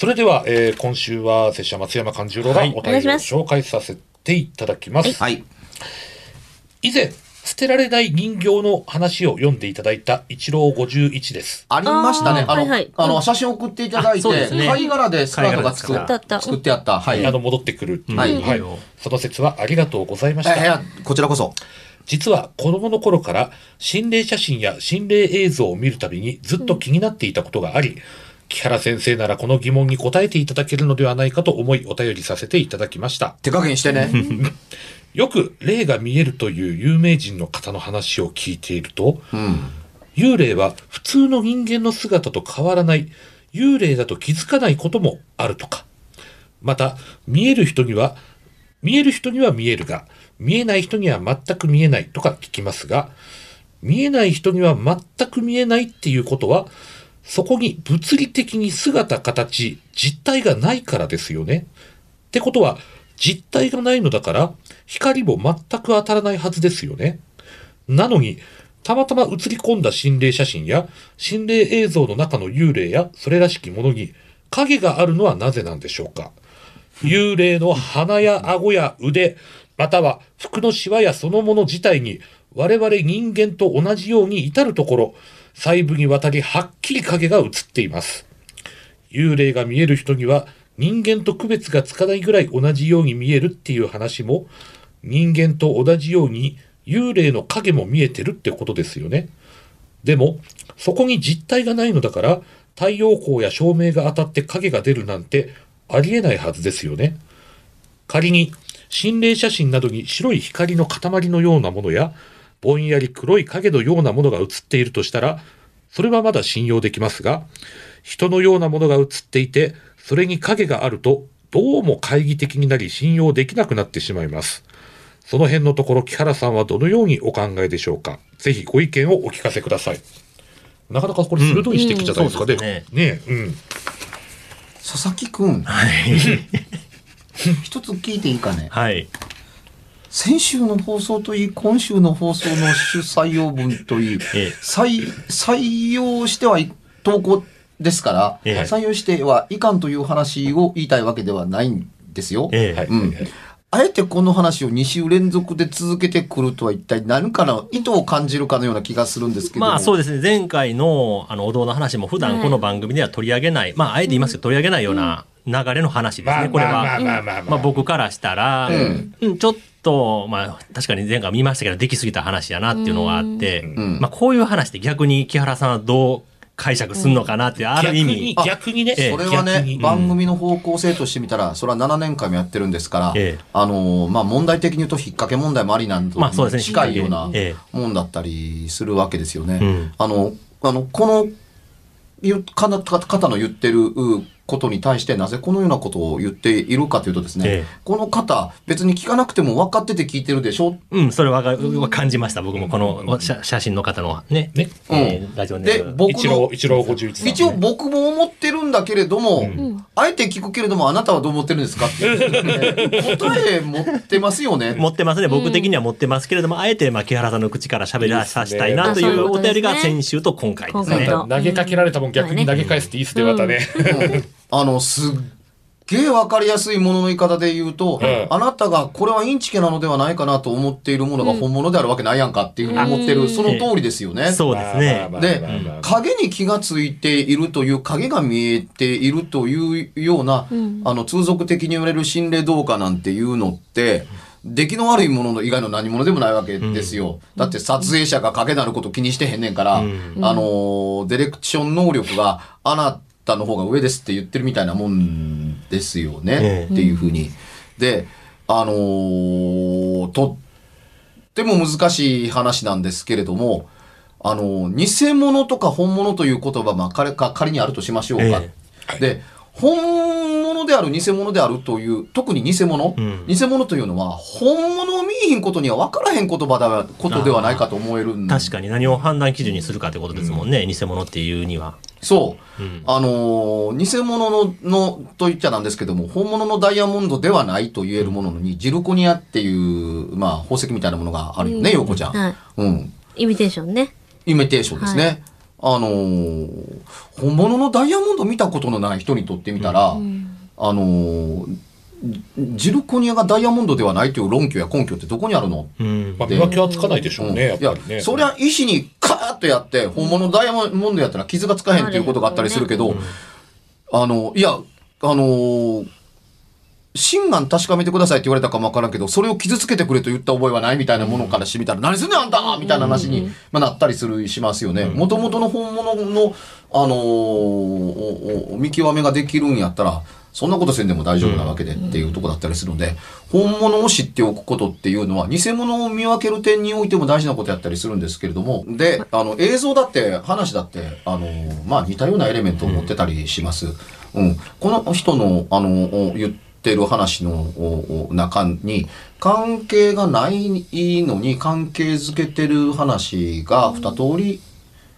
それでは、えー今週は拙者松山勘十郎がはい。お便りを紹介させていただきます。はい。以前、捨てられない人形の話を読んでいただいた一郎51です。ありましたね。あの、はいはい。あのうん写真送っていただいて、ね。貝殻でスカートが作ってあった。はい。あの、戻ってくる。っていう。はい。はい。その説はありがとうございました。えいやこちらこそ。実は子供の頃から心霊写真や心霊映像を見るたびにずっと気になっていたことがあり、木原先生ならこの疑問に答えていただけるのではないかと思いお便りさせていただきました。手加減してね よく霊が見えるという有名人の方の話を聞いていると、うん幽霊は普通の人間の姿と変わらない幽霊だと気づかないこともあるとか。また、見える人には、見える人には見えるが、見えない人には全く見えないとか聞きますが、見えない人には全く見えないっていうことは、そこに物理的に姿、形、実体がないからですよね。ってことは、実体がないのだから、光も全く当たらないはずですよね。なのに、たまたま映り込んだ心霊写真や心霊映像の中の幽霊やそれらしきものに影があるのはなぜなんでしょうか幽霊の鼻や顎や腕、または服のシワやそのもの自体に我々人間と同じように至るところ、細部にわたりはっきり影が映っています。幽霊が見える人には人間と区別がつかないぐらい同じように見えるっていう話も人間と同じように幽霊の影も見えてるってことですよね。でも、そこに実体がないのだから太陽光や照明が当たって影が出るなんてありえないはずですよね。仮に心霊写真などに白い光の塊のようなものやぼんやり黒い影のようなものが映っているとしたら、それはまだ信用できますが、人のようなものが映っていて、それに影があると、どうも懐疑的になり信用できなくなってしまいます。その辺のところ、木原さんはどのようにお考えでしょうか？ぜひご意見をお聞かせください。なかなかこれ鋭い指摘じゃないですかね。うんそうですねえ、うん。佐々木くん一つ聞いていいかね？はい。先週の放送といい今週の放送の主採用文といいええ採採用してはい投稿ですから、ええ採用してはいかんという話を言いたいわけではないんですよ。あえてこの話を2週連続で続けてくるとは一体何かの意図を感じるかのような気がするんですけども。まあそうですね。前回のあのお堂の話も普段この番組では取り上げない、まああえて言いますけど取り上げないような流れの話ですまあね。これまあまあは。まあまあまあ僕からしたら、うんうんちょっと、まあ確かに前回見ましたけど、できすぎた話やなっていうのがあって、ん。まあこういう話って逆に木原さんはどう解釈するのかなっていう、ある意逆に味、、逆にね、ええそれはね、番組の方向性としてみたら、それは7年間もやってるんですから、ええ。あのーまあ、問題的に言うと、引っ掛け問題もありなんと、まあそうですね。近いようなえもんだったりするわけですよね。うん。あの、あの、この、ゆかな方の言ってるうことに対してなぜこのようなことを言っているかというとですね、ええ。この方別に聞かなくても分かってて聞いてるでしょ？うん、それはは感じました。僕も。この写写真の方のね。ねえーラジオネーム。で僕一郎、一郎51さん、ね。一応僕も思ってるんだけれども、ん。あえて聞くけれどもあなたはどう思ってるんですかってね、答え持ってますよね。持ってますね。僕的には持ってますけれども、あえて、まあ、木原さんの口から喋らさせたいなというお便りが先週と今回ですね。今投げかけられたもん逆に投げ返すっていいっすね、またね。あの、すっげえわかりやすいものの言い方で言うと、うん。あなたがこれはインチキなのではないかなと思っているものが本物であるわけないやんかっていうふうに思ってる、その通りですよね。そうですね。で影に気がついているという、影が見えているというような、ん。あの、通俗的に言われる心霊動画なんていうのって、出来の悪いものの以外の何者でもないわけですよ。だって撮影者が影なること気にしてへんねんから、うん。あのー、ディレクション能力があなたの方が上ですって言ってるみたいなもんですよね。ええっていうふうに。で、あのーとっても難しい話なんですけれども、あの、偽物とか本物という言葉、まあ、仮か仮にあるとしましょうか。えで、本物である、偽物であるという、特に偽物、うん偽物というのは、本物を見えひんことには分からへん言葉だ、ことではないかと思えるん確かに何を判断基準にするかってことですもんね。偽物っていうには。そう。うんあのー偽物の、の、と言っちゃなんですけども、本物のダイヤモンドではないと言えるものに、ジルコニアっていう、まあ、宝石みたいなものがあるよね、うんヨコちゃん。はいうん。イミテーションね。イミテーションですね。あのー本物のダイヤモンド見たことのない人にとってみたら、うんあのージルコニアがダイヤモンドではないという論拠や根拠ってどこにあるの？うん。まあ、見分けはつかないでしょうね、やっぱりね。いや、そりゃ石にカーッとやって、本物のダイヤモンドやったら傷がつかへんっていうことがあったりするけど、あの、いや、あのー真贋確かめてくださいって言われたかもわからんけど、それを傷つけてくれと言った覚えはないみたいなものからしてみたら、何すんねんあんたみたいな話に、まあ、なったりする、しますよね。もともとの本物の、あのーおお見極めができるんやったら、そんなことせんでも大丈夫なわけでっていうとこだったりするので、本物を知っておくことっていうのは、偽物を見分ける点においても大事なことやったりするんですけれども、で、あの、映像だって、話だって、あの、まあ、似たようなエレメントを持ってたりします。うん。この人の、あの、お言ってる話の中に、関係がないのに関係づけてる話が二通り、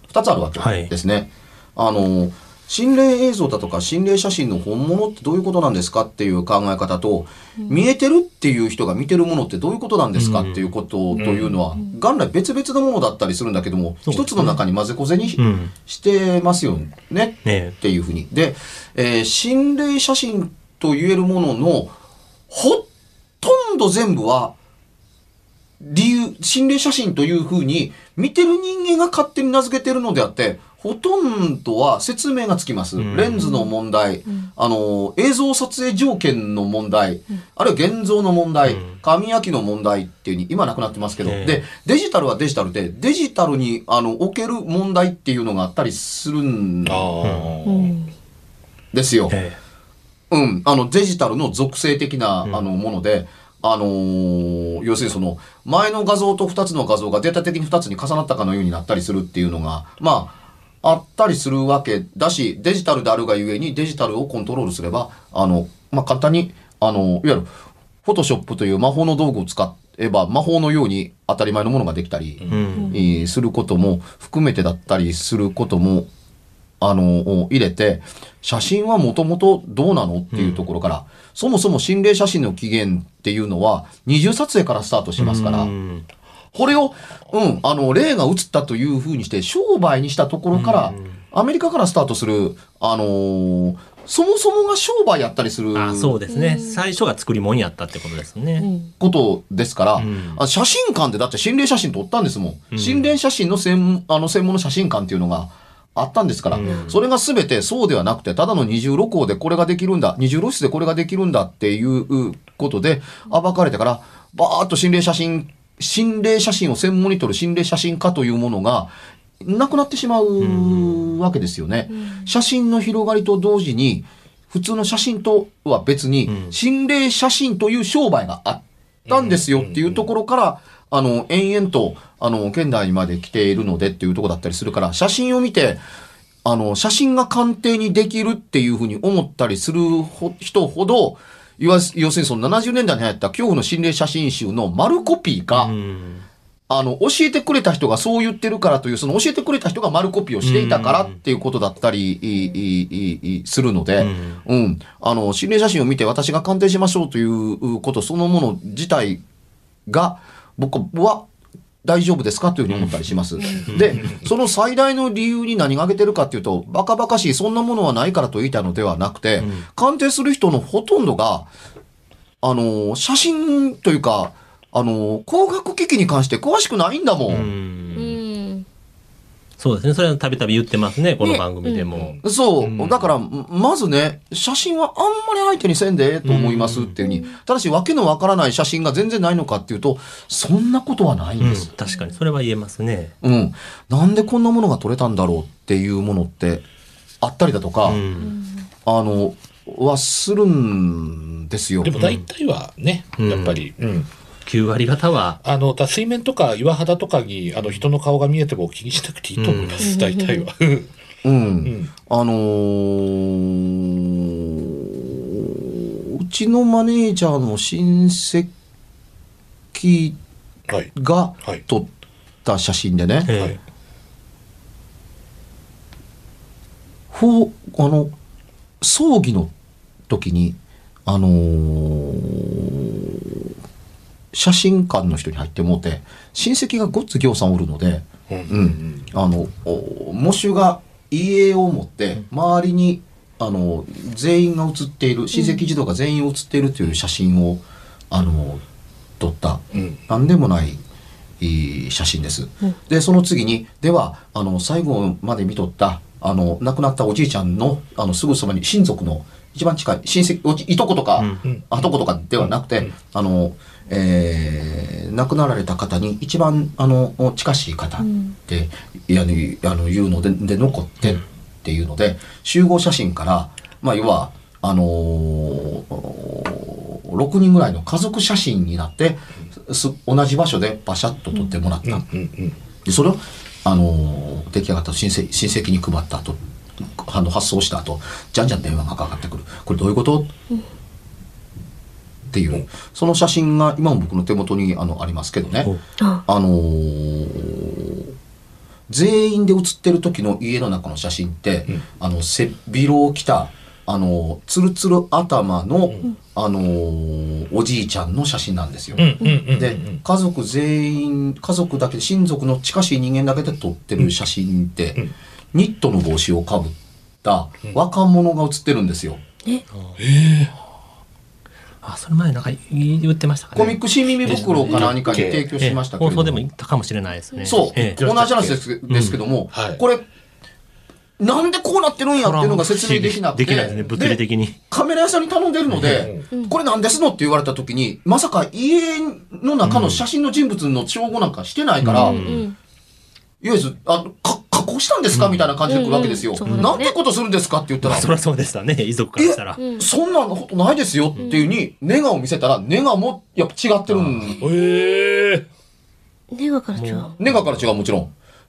二つあるわけはいですね。あの、心霊映像だとか心霊写真の本物ってどういうことなんですかっていう考え方と、見えてるっていう人が見てるものってどういうことなんですかっていうことというのは、元来別々のものだったりするんだけども、一つの中に混ぜこぜにし,、うん。てますよねねっていうふうに。で、えー心霊写真と言えるものの、ほとんど全部は、理由、心霊写真というふうに、見てる人間が勝手に名付けてるのであって、ほとんどは説明がつきます。うん。レンズの問題、あの、映像撮影条件の問題、あるいは現像の問題、うん。紙焼きの問題っていうふうに、今なくなってますけど、ええ。で、デジタルはデジタルで、デジタルに、あの、置ける問題っていうのがあったりするんですよ。え。うん、あのデジタルの属性的な、うん。あのもので、あのー要するにその前の画像と2つの画像がデータ的に2つに重なったかのようになったりするっていうのがまああったりするわけだしデジタルであるがゆえにデジタルをコントロールすればあの、まあ、簡単にあのいわゆるフォトショップという魔法の道具を使えば魔法のように当たり前のものができたり、えうん。えーすることも含めてだったりすることもあのを入れて写真はもともとどうなのっていうところから、そもそも心霊写真の起源っていうのは二重撮影からスタートしますから、うんこれを、うん、あの霊が映ったというふうにして商売にしたところから、うんアメリカからスタートする、あのーそもそもが商売やったりするあそうですね。最初が作り物やったってことですうね。んことですから、うんあ写真館でだって心霊写真撮ったんですもん。うん心霊写真の専あの専門の写真館っていうのがあったんですから、うん。それが全てそうではなくて、ただの二重露光でこれができるんだ、二重露出でこれができるんだっていうことで暴かれてから、バーッと心霊写真、心霊写真を専門に撮る心霊写真家というものが、なくなってしまうわけですよね。写真の広がりと同時に、普通の写真とは別にう、ん。心霊写真という商売があったんですよっていうところから、あの、延々と、あの、現代まで来ているのでっていうところだったりするから、写真を見て、あの、写真が鑑定にできるっていうふうに思ったりするほ人ほど、要するにその70年代に流行った恐怖の心霊写真集の丸コピーが、うん。あの、教えてくれた人がそう言ってるからという、その教えてくれた人が丸コピーをしていたからっていうことだったり、するので、うん、あの、心霊写真を見て私が鑑定しましょうということそのもの自体が、僕は大丈夫ですかというふうに思ったりします。で、その最大の理由に何が挙げてるかっていうと、バカバカしい、そんなものはないからと言いたいのではなくて、鑑定する人のほとんどが、あの、写真というか、あの、工学機器に関して詳しくないんだも。うんうんん。そうですね。それはたびたび言ってますね、この番組でも。そう、うんだから、まずね、写真はあんまり相手にせんでええと思いますっていうふうに、ただし、わけのわからない写真が全然ないのかっていうと、そんなことはないんうんです。確かに、それは言えますね。うん。なんでこんなものが撮れたんだろうっていうものってあったりだとか、うんあの、はするんですよ。でも大体はね、うんやっぱり、うん。9割方は、あの、だ水面とか岩肌とかに、あの、人の顔が見えても気にしなくていいと思います、大体は。うん。うん。あのーうちのマネージャーの親戚はい。がはい。撮った写真でね、えはい。ほうあの葬儀の時にあのー写真館の人に入ってもうて親戚がごっつぎょうさんおるので、うん。うん、あのお喪主が家を持って周りにあの全員が写っている親戚児童が全員写っているという写真をあの撮った。うん。何でもないいい写真です。でその次にではあの最後まで見とったあの亡くなったおじいちゃんのあのすぐそばに親族の一番近い親戚おじいとことか、うん。あとことかではなくて、あの、えー亡くなられた方に一番あの近しい方って、いやねあの言うのでで残ってっていうので集合写真からまあ要はあのー6人ぐらいの家族写真になってす同じ場所でバシャッと撮ってもらった、うんうん。でそれを、あのー出来上がった親戚親戚に配った後あの発送した後じゃんじゃん電話がかかってくる。これどういうこと、っていうその写真が今も僕の手元にあのありますけどねおあ、あのー全員で写ってる時の家の中の写真って、うんあの背広を着たあのツルツル頭の、あのーおじいちゃんの写真なんですよ。うんうんうんうん。で家族全員家族だけで親族の近しい人間だけで撮ってる写真って、うんニットの帽子をかぶった若者が写ってるんですよ。あ、それ前なんか言ってましたかね。コミック新耳袋か何かに提供しましたけれど放送でも言ったかもしれないですね。そう、ええ同じ話ですですけども、はいこれなんでこうなってるんやっていうのが説明できなくてできないですね、物理的に。カメラ屋さんに頼んでるので、これなんですのって言われた時にまさか家の中の写真の人物の照合なんかしてないから、うんうん。いわゆるあか加工したんですか、みたいな感じで来るわけですよ、うんうん。なんてことするんですか？って言ったら、そりゃそうでしたね、遺族からしたら。え？そんなことないですよっていうに、ネガを見せたら、ネガもやっぱ違ってるん、へえ。ネガから違う。ネガから違うもちろん。っ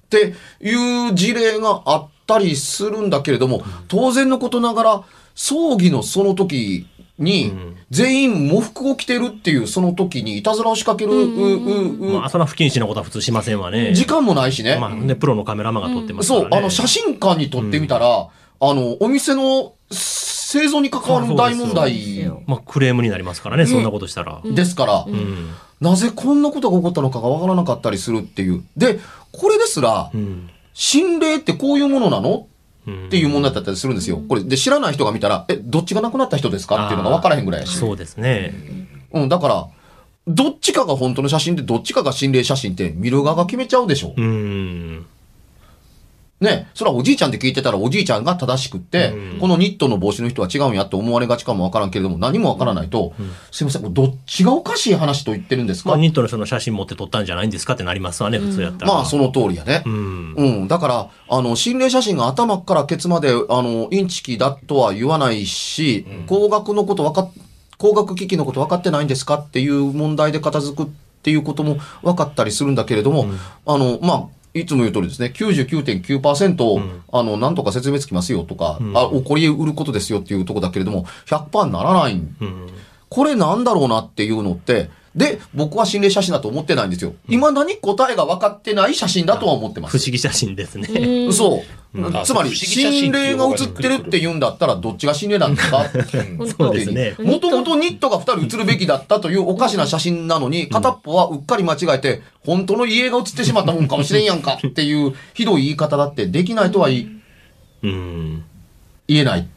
ていう事例があったりするんだけれども、当然のことながら、葬儀のその時に、全員喪服を着てるっていうその時にいたずらを仕掛ける、うううまあ、そんな不謹慎なことは普通しませんわね。時間もないしね。まあ、ね、プロのカメラマンが撮ってますからね。そう、あの、写真館に撮ってみたら、あの、お店の製造に関わる大問題まあ、クレームになりますからね、そんなことしたら。ですから、うん。なぜこんなことが起こったのかがわからなかったりするっていう。で、これですらう、ん。心霊ってこういうものなの？うんっていう問題だったりするんですよ。これ、で、知らない人が見たら、え、どっちが亡くなった人ですか？っていうのが分からへんぐらいやし。そうですね。うん、だから、どっちかが本当の写真で、どっちかが心霊写真って見る側が決めちゃうでしょ。うん。ね、それはおじいちゃんって聞いてたらおじいちゃんが正しくって、うんこのニットの帽子の人は違うんやって思われがちかもわからんけれども、何もわからないと、すいません、どっちがおかしい話と言ってるんですか、まあ、ニットの人の写真持って撮ったんじゃないんですかってなりますわね、普通やったら。まあ、その通りやね。うん。うん。だから、あの、心霊写真が頭からケツまで、あの、インチキだとは言わないし、工学のこと分かっ、工学機器のこと分かってないんですかっていう問題で片付くっていうことも分かったりするんだけれども、あの、まあ、いつも言う通りですね、99.9%を、うん。あの、なんとか説明つきますよとか、うん。あ、起こりうることですよっていうとこだけれども、100%ならない。んうん。これなんだろうなっていうのって、で、僕は心霊写真だと思ってないんですよ。未だに答えが分かってない写真だとは思ってます。不思議写真ですね。うんそう。うんつまり、あ不思議写真心霊が写ってるって言うんだったら、どっちが心霊なんですか本そ当うですね。もともとニットが二人写るべきだったというおかしな写真なのに、片っぽはうっかり間違えて、本当の家が写ってしまったもんかもしれんやんかっていうひどい言い方だってできないとは言いうん。言えない。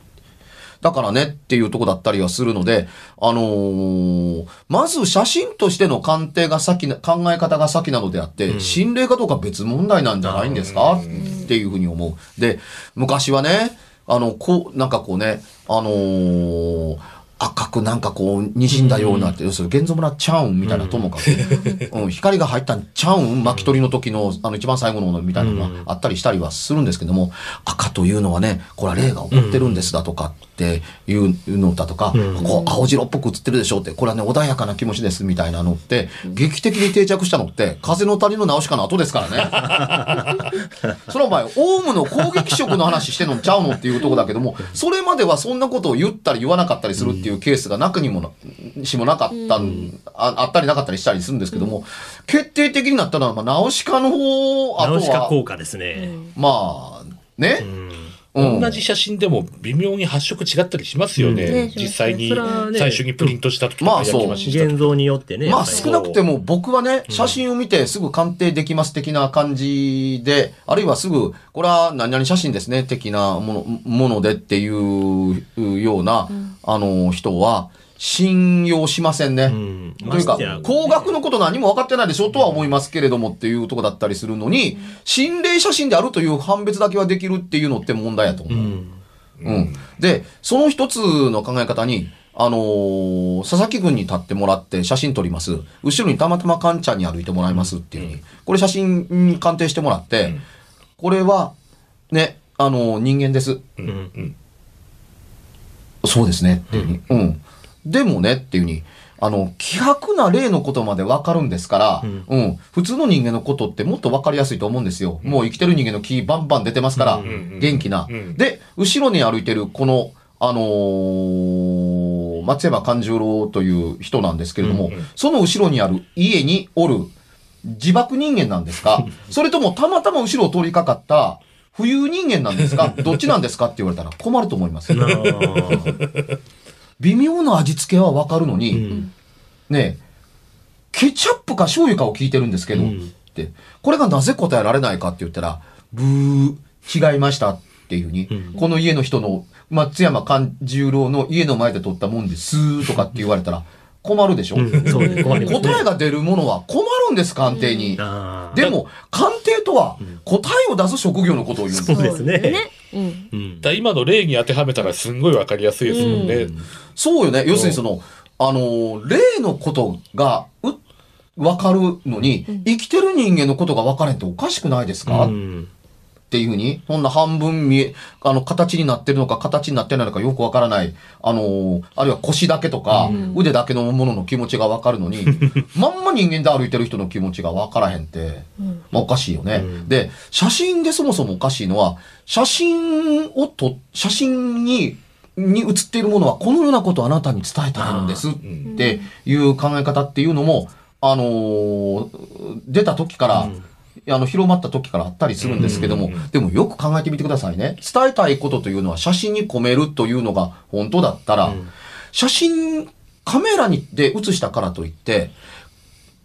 だからねっていうとこだったりはするので、あのーまず写真としての鑑定が先な、考え方が先なのであって、うん。心霊かどうか別問題なんじゃないんですか？っていうふうに思う。で、昔はね、あの、こう、なんかこうね、あのー赤くなんかこう、滲んだようなって、要するに、現像村ちゃうんみたいなともかく、うん、光が入ったんちゃうん巻き取りの時の、あの、一番最後のみたいなのがあったりしたりはするんですけども、赤というのはね、これは霊が起こってるんですだとかっていうのだとか、うん。こう、青白っぽく映ってるでしょって、これはね、穏やかな気持ちですみたいなのって、劇的に定着したのって、風の谷の直しかの後ですからね。それはお前、オウムの攻撃色の話してんのちゃうのっていうとこだけども、それまではそんなことを言ったり言わなかったりするっていうケースがなくにもなしもなかったん、ああったりなかったりしたりするんですけども、決定的になったのは、まあ、ナウシカの方、あとナウシカは、効果ですね。まあ、ねう。んうん。同じ写真でも微妙に発色違ったりしますよね。うん。ね実際に最初にプリントした時とかまあそう焼き増しした時現像によってね。まあ少なくても僕はね、写真を見てすぐ鑑定できます的な感じで、あるいはすぐ、これは何々写真ですね的なものものでっていうような、あの人は信用しませんね。うんというか高額のこと何も分かってないでしょとは思いますけれどもっていうとこだったりするのに、心霊写真であるという判別だけはできるっていうのって問題やと思う。うん。うん。で、その一つの考え方に、あのー佐々木軍に立ってもらって写真撮ります。後ろにたまたまカンちゃんに歩いてもらいますっていうふうに。これ写真に鑑定してもらって、これは、ね、あのー人間です。うんうんそうですねっていうふうに。うん。でもねっていうふうに。あの、希薄な例のことまでわかるんですから、うん。うん、普通の人間のことってもっとわかりやすいと思うんですよ。もう生きてる人間の気バンバン出てますから、元気な。うん。で、後ろに歩いてるこの、あのー松山勘十郎という人なんですけれども、うんうん。その後ろにある家におる自爆人間なんですか？それともたまたま後ろを通りかかった浮遊人間なんですか？どっちなんですか？って言われたら困ると思います。微妙な味付けはわかるのうに、ん。ねえ、ケチャップか醤油かを聞いてるんですけど、うん。って、これがなぜ答えられないかって言ったら、ブー、違いましたっていうふうに、うん。この家の人の松山勘十郎の家の前で撮ったもんですとかって言われたら困るでしょ、うんそうです困りますね。答えが出るものは困るんです、鑑定に。でも、鑑定とは答えを出す職業のことを言うんです。そうですね。うん。うん。だ今の例に当てはめたらすんごいわかりやすいですもんね。そうよね。要するにその、あの、例のことが、う、わかるのに、生きてる人間のことが分からへんっておかしくないですか、っうんていうふうに、そんな半分見え、あの、形になってるのか、形になってないのかよくわからない、あの、あるいは腰だけとか、腕だけのものの気持ちがわかるのに、まんま人間で歩いてる人の気持ちがわからへんって、まあおかしいよね、うん。で、写真でそもそもおかしいのは、写真をと、写真に、に写っているものはこのようなことをあなたに伝えたいんですっていう考え方っていうのも、あのー出た時から、あの、広まった時からあったりするんですけども、でもよく考えてみてくださいね。伝えたいことというのは写真に込めるというのが本当だったら、うん。写真、カメラにで写したからといって、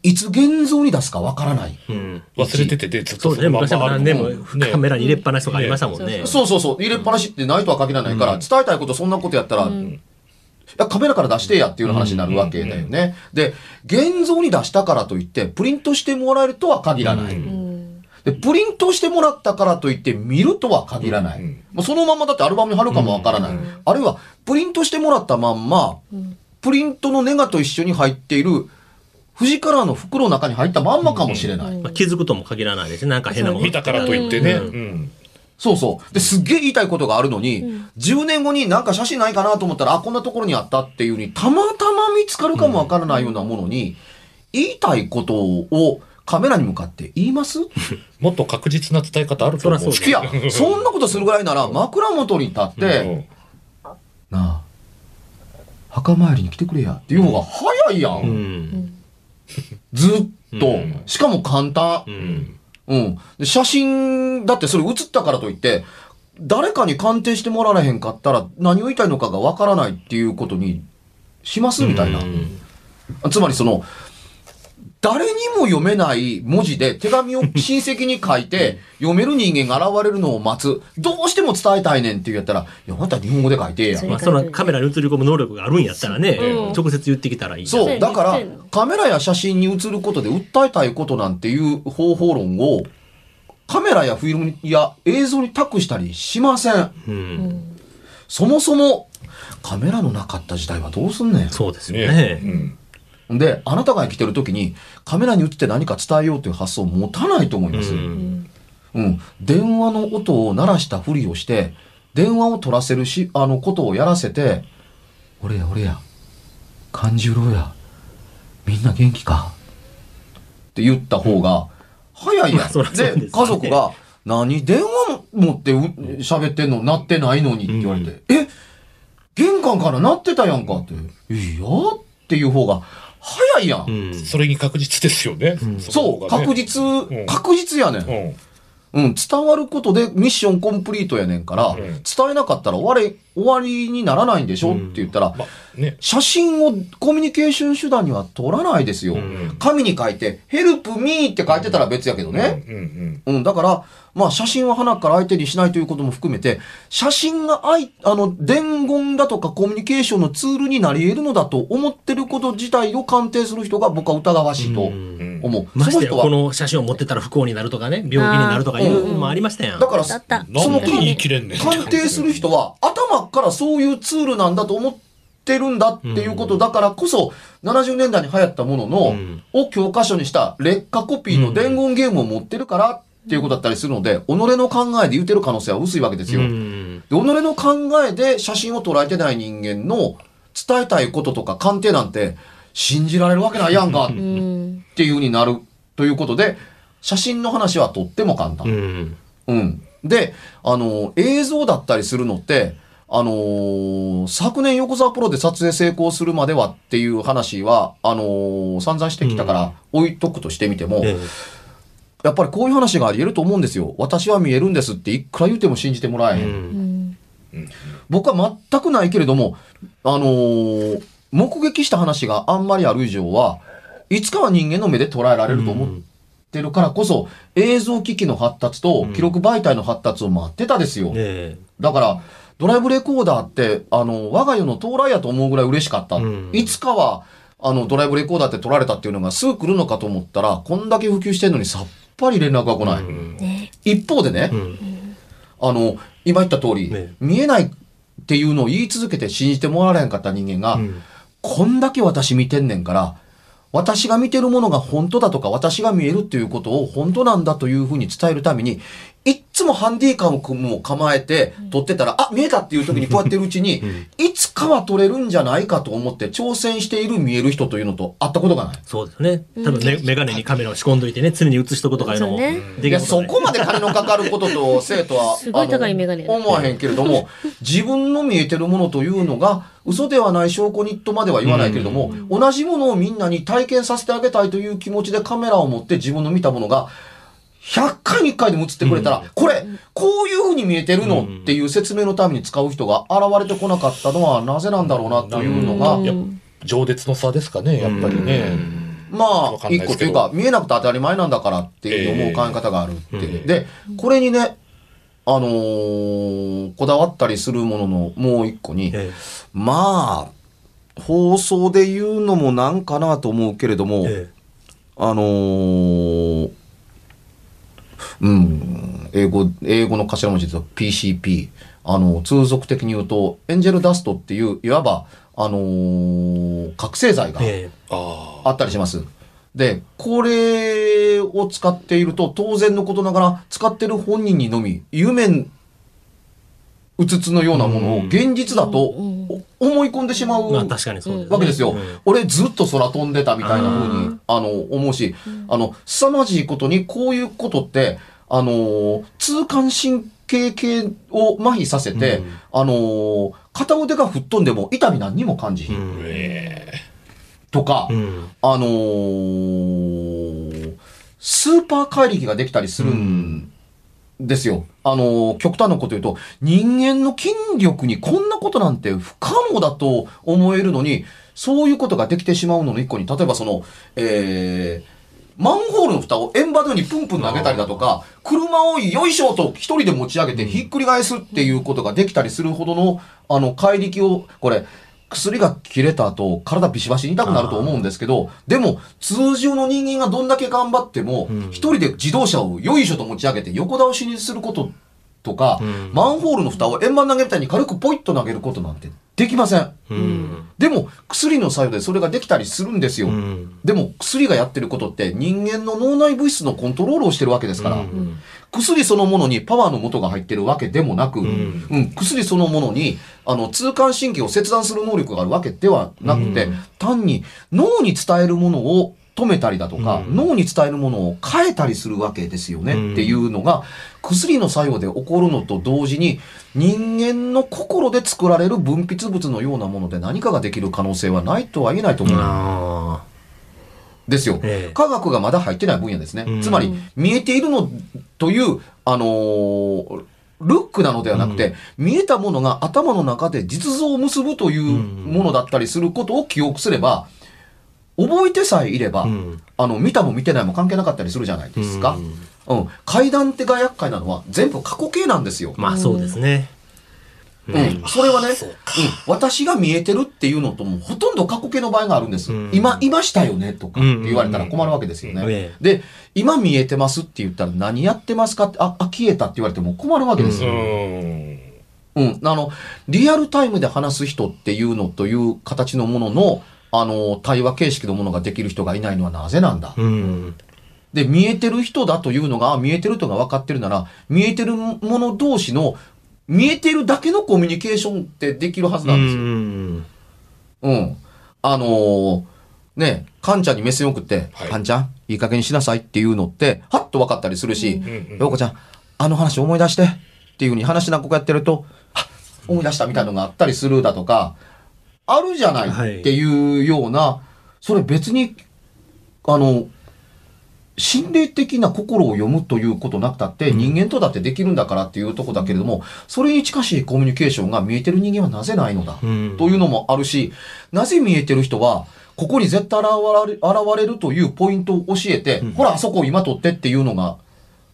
いつ現像に出すかわからない。うん。忘れててでずっとそうですね。昔は何年もねカメラに入れっぱなしとかありましたもんね。そうそう。そう。入れっぱなしってないとは限らないから、伝えたいことそんなことやったら、いや、カメラから出してやっていう話になるわけだよね。で、現像に出したからといって、プリントしてもらえるとは限らない。うんで、プリントしてもらったからといって見るとは限らない。うんもうそのままだってアルバムに貼るかもわからない。あるいは、プリントしてもらったまんま、プリントのネガと一緒に入っている、富士カラーの袋の中に入ったまんまかもしれない。まあ気づくとも限らないですねなんか変なもん見たからといってね。うんうんそうそう。で、すっげえ言いたいことがあるのに、10年後になんか写真ないかなと思ったら、あ、こんなところにあったっていうに、たまたま見つかるかもわからないようなものに、言いたいことをカメラに向かって言います？もっと確実な伝え方あると思う。そらそういや、そんなことするぐらいなら、枕元に立って、なあ、墓参りに来てくれやっていう方が早いやん。うん。ずっと、うんしかも簡単。うん。写真、だってそれ写ったからといって、誰かに鑑定してもらわれへんかったら何を言いたいのかがわからないっていうことにしますみたいな。うんつまりその、誰にも読めない文字で手紙を親戚に書いて読める人間が現れるのを待つ。どうしても伝えたいねんって言ったら、いや、また日本語で書いてやそ。まあ、そのカメラに映り込む能力があるんやったらね、うん直接言ってきたらいい。そう。だからカメラや写真に写ることで訴えたいことなんていう方法論を、カメラやフィルムや映像に託したりしません。うん。そもそも、カメラのなかった時代はどうすんねそうですよねね。うんん。で、あなたが生きてる時に、カメラに映って何か伝えようという発想を持たないと思います。ううん。ん電話の音を鳴らしたふりをして、電話を取らせるし、あのことをやらせて、俺や俺や、勘十郎や、みんな元気か?って言った方が早いやん。でねで、家族が、何電話持ってう喋ってんの？鳴ってないのにって言われて、え？玄関から鳴ってたやんかって、いやっていう方が早いやん。うん。それに確実ですよね。そう、確実、ん確実やねん。うん。うん、伝わることでミッションコンプリートやねんから、ん伝えなかったら終わり、終わりにならないんでしょ、うんって言ったら、まあ、ね。写真をコミュニケーション手段には取らないですよ。ん紙に書いて、ヘルプミーって書いてたら別やけどね。うんうんうん、だから、まあ写真は花から相手にしないということも含めて、写真があい、あの、伝言だとかコミュニケーションのツールになり得るのだと思ってること自体を鑑定する人が僕は疑わしいとうん思う。ましてや、その人はこの写真を持ってたら不幸になるとかね、病気になるとかいうのもありましたやん。だから、だったうん。なんで言い切れんねん。鑑定する人は頭からそういうツールなんだと思ってるんだっていうことだからこそ、70年代に流行ったものの、うんを教科書にした劣化コピーの伝言ゲームを持ってるからっていうことだったりするので、己の考えで言ってる可能性は薄いわけですよ。うんで己の考えで写真を捉えてない人間の伝えたいこととか鑑定なんて信じられるわけないやんか っうん。ていう風になるということで、写真の話はとっても簡単。うん。うん。で、あの、映像だったりするのって、あのー昨年横沢プロで撮影成功するまではっていう話は、あのー散々してきたから置いとくとしてみても、えやっぱりこういう話があり得ると思うんですよ。私は見えるんですっていくら言っても信じてもらえへ。えうんん。僕は全くないけれども、あのー目撃した話があんまりある以上は、いつかは人間の目で捉えられると思ってるからこそ、映像機器の発達と記録媒体の発達を待ってたですよ。えだから、ドライブレコーダーって、あの、我が世の到来やと思うぐらい嬉しかった。うんいつかは、あの、ドライブレコーダーって撮られたっていうのがすぐ来るのかと思ったら、こんだけ普及してるのにさっぱり連絡が来ない。ね。一方でね、うんあの、今言った通り、ね見えないっていうのを言い続けて信じてもらえへんかった人間が、うんこんだけ私見てんねんから、私が見てるものが本当だとか、私が見えるっていうことを本当なんだというふうに伝えるために、つもハンディカムを構えて撮ってたら、あ、見えたっていう時にこうやってるうちに、いつかは撮れるんじゃないかと思って挑戦している見える人というのと会ったことがない。そうですね。多分ね、メガネにカメラを仕込んどいてね、常に映しとくとかいうのもできることないそこまで金のかかることと生徒は、すごい高いあのメガネだ思わへんけれども、自分の見えてるものというのが、嘘ではない証拠にとまでは言わないけれども、同じものをみんなに体験させてあげたいという気持ちでカメラを持って自分の見たものが、100回に1回でも映ってくれたら、これ、こういう風に見えてるのっていう説明のために使う人が現れてこなかったのはなぜなんだろうなというのが、情熱の差ですかね、やっぱりね。まあ一個というか、見えなくて当たり前なんだからっていう思う考え方があるって。う。んで、これにね、あのーこだわったりするもののもう一個に、え。まあ、放送で言うのもなんかなと思うけれども、ええ。あのーうん、英語、英語の頭文字で PCP。あの、通俗的に言うと、エンジェルダストっていう、いわば、あのー覚醒剤が、ええあったりします。で、これを使っていると当然のことながら使ってる本人にのみ、夢、うつつのようなものをうん。現実だと思い込んでしまうまあ確かにそうです、ね。わけですよ。うん。俺ずっと空飛んでたみたいな風にうん、あの、思うし、あの、凄まじいことにこういうことって、あのー、痛感神経系を麻痺させて、うん。あのー、片腕が吹っ飛んでも痛み何にも感じひん。うん。えとか、うん。あのー、スーパー怪力ができたりするんですよ。あの、極端なこと言うと、人間の筋力にこんなことなんて不可能だと思えるのに、そういうことができてしまうのの一個に、例えばその、えー、マンホールの蓋を円盤のようにプンプン投げたりだとか、車をよいしょと一人で持ち上げてひっくり返すっていうことができたりするほどの、あの、怪力を、これ、薬が切れた後、体ビシバシに痛くなると思うんですけど、でも、通常の人間がどんだけ頑張ってもうん、一人で自動車をよいしょと持ち上げて横倒しにすることとか、うん。マンホールの蓋を円盤投げみたいに軽くポイッと投げることなんてできません。うん。でも、薬の作用でそれができたりするんですよ。うん。でも、薬がやってることって人間の脳内物質のコントロールをしてるわけですから、うん薬そのものにパワーの元が入ってるわけでもなく、ん。うん薬そのものに、あの、痛感神経を切断する能力があるわけではなくて、うん。単に脳に伝えるものを止めたりだとか、うん。脳に伝えるものを変えたりするわけですよね、うん。っていうのが、薬の作用で起こるのと同時に、人間の心で作られる分泌物のようなもので何かができる可能性はないとは言えないと思うですよ。ええ科学がまだ入ってない分野ですね。うんつまり、見えているのという、あのールックなのではなくて、見えたものが頭の中で実像を結ぶというものだったりすることを記憶すれば、覚えてさえいれば、ーうんあの、見たも見てないも関係なかったりするじゃないですか。うん。階段手が厄介なのは全部過去形なんですよ。まあそうですね。うん、それはね、そううん、私が見えてるっていうのともほとんど過去形の場合があるんです。うん今、いましたよねとかって言われたら困るわけですよね。で、今見えてますって言ったら何やってますかって、あ、あ消えたって言われても困るわけですうよ。ん。うん、あの、リアルタイムで話す人っていうのという形のものの、あの、対話形式のものができる人がいないのはなぜなんだ。うん。で、見えてる人だというのが、あ見えてる人が分かってるなら、見えてるもの同士の、見えてるだけのコミュニケーションってできるはずなんですよ。うんうん。あのーね、カンちゃんに目線送って、はいカンちゃん、いい加減にしなさいっていうのって、はっと分かったりするし、ようこちゃん、あの話思い出してっていうふうに話何個かやってると、あ思い出したみたいなのがあったりするだとか、あるじゃないはいっていうような、それ別に、あの、心霊的な心を読むということなくたって、人間とだってできるんだからっていうとこだけれども、それに近しいコミュニケーションが見えてる人間はなぜないのだ、うんというのもあるし、なぜ見えてる人は、ここに絶対現れる現れるというポイントを教えて、ほら、あそこを今撮ってっていうのが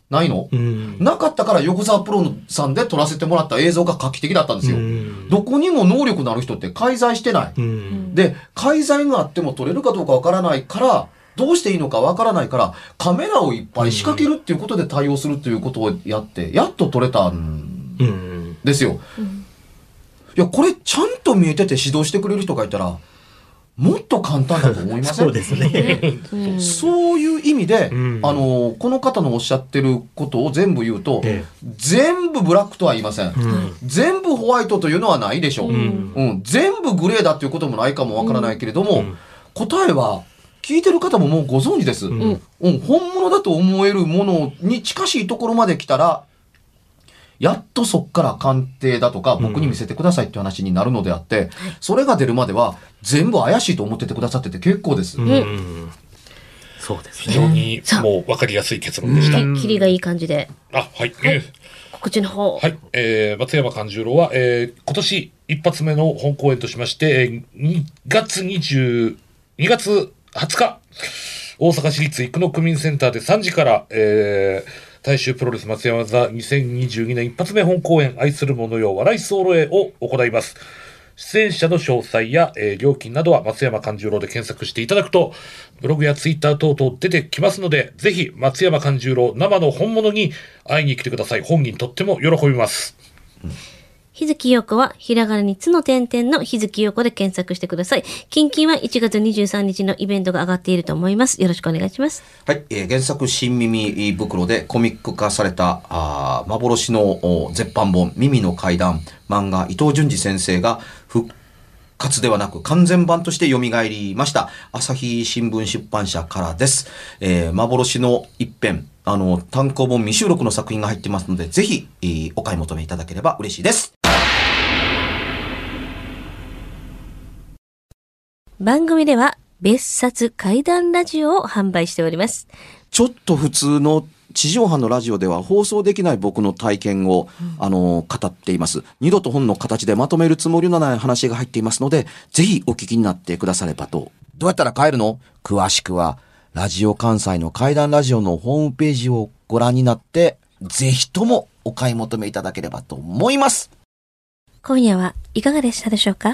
ないの、うん。なかったから横澤プロさんで撮らせてもらった映像が画期的だったんですよ。うんどこにも能力のある人って介在してない。うん。で、介在があっても撮れるかどうかわからないから、どうしていいのかわからないから、カメラをいっぱい仕掛けるっていうことで対応するっていうことをやって、やっと撮れたんうん。ですよ。いや、これちゃんと見えてて指導してくれる人がいたら、もっと簡単だと思いません？そうですね。うんそういう意味で、うんあの、この方のおっしゃってることを全部言うと、え全部ブラックとは言いません。うん。全部ホワイトというのはないでしょう。うんうん全部グレーだっていうこともないかもわからないけれども、うん答えは、聞いてる方ももうご存知です。うんん本物だと思えるものに近しいところまで来たら、やっとそっから鑑定だとか僕に見せてくださいって話になるのであって、それが出るまでは全部怪しいと思っててくださってて結構です。うん。そうです非常ね。にもう分かりやすい結論でした。はい、キリがいい感じで。あ、はい。えー告知の方。はい、えー、松山勘十郎は、えー、今年一発目の本公演としまして、えー、2月20、2月20日、大阪市立生野区民センターで3時から、えー、大衆プロレス松山座2022年一発目本公演愛する者よ笑いソロへを行います。出演者の詳細や、えー料金などは松山勘十郎で検索していただくと、ブログやツイッター等々出てきますので、ぜひ松山勘十郎生の本物に会いに来てください。本人とっても喜びます。日月陽子は、ひらがなにつの点々の日月陽子で検索してください。キンキンは1月23日のイベントが上がっていると思います。よろしくお願いします。はい、えー原作新耳袋でコミック化されたあ幻のお絶版本耳の怪談漫画伊藤淳二先生が復活ではなく完全版として蘇りました朝日新聞出版社からです、えー幻の一編あの単行本未収録の作品が入ってますのでぜひ、えーお買い求めいただければ嬉しいです番組では、別冊怪談ラジオを販売しております。ちょっと普通の地上波のラジオでは放送できない僕の体験を、あの、語っています。二度と本の形でまとめるつもりのない話が入っていますので、ぜひお聞きになってくださればと。どうやったら帰るの？詳しくは、ラジオ関西の怪談ラジオのホームページをご覧になって、ぜひともお買い求めいただければと思います。今夜はいかがでしたでしょうか？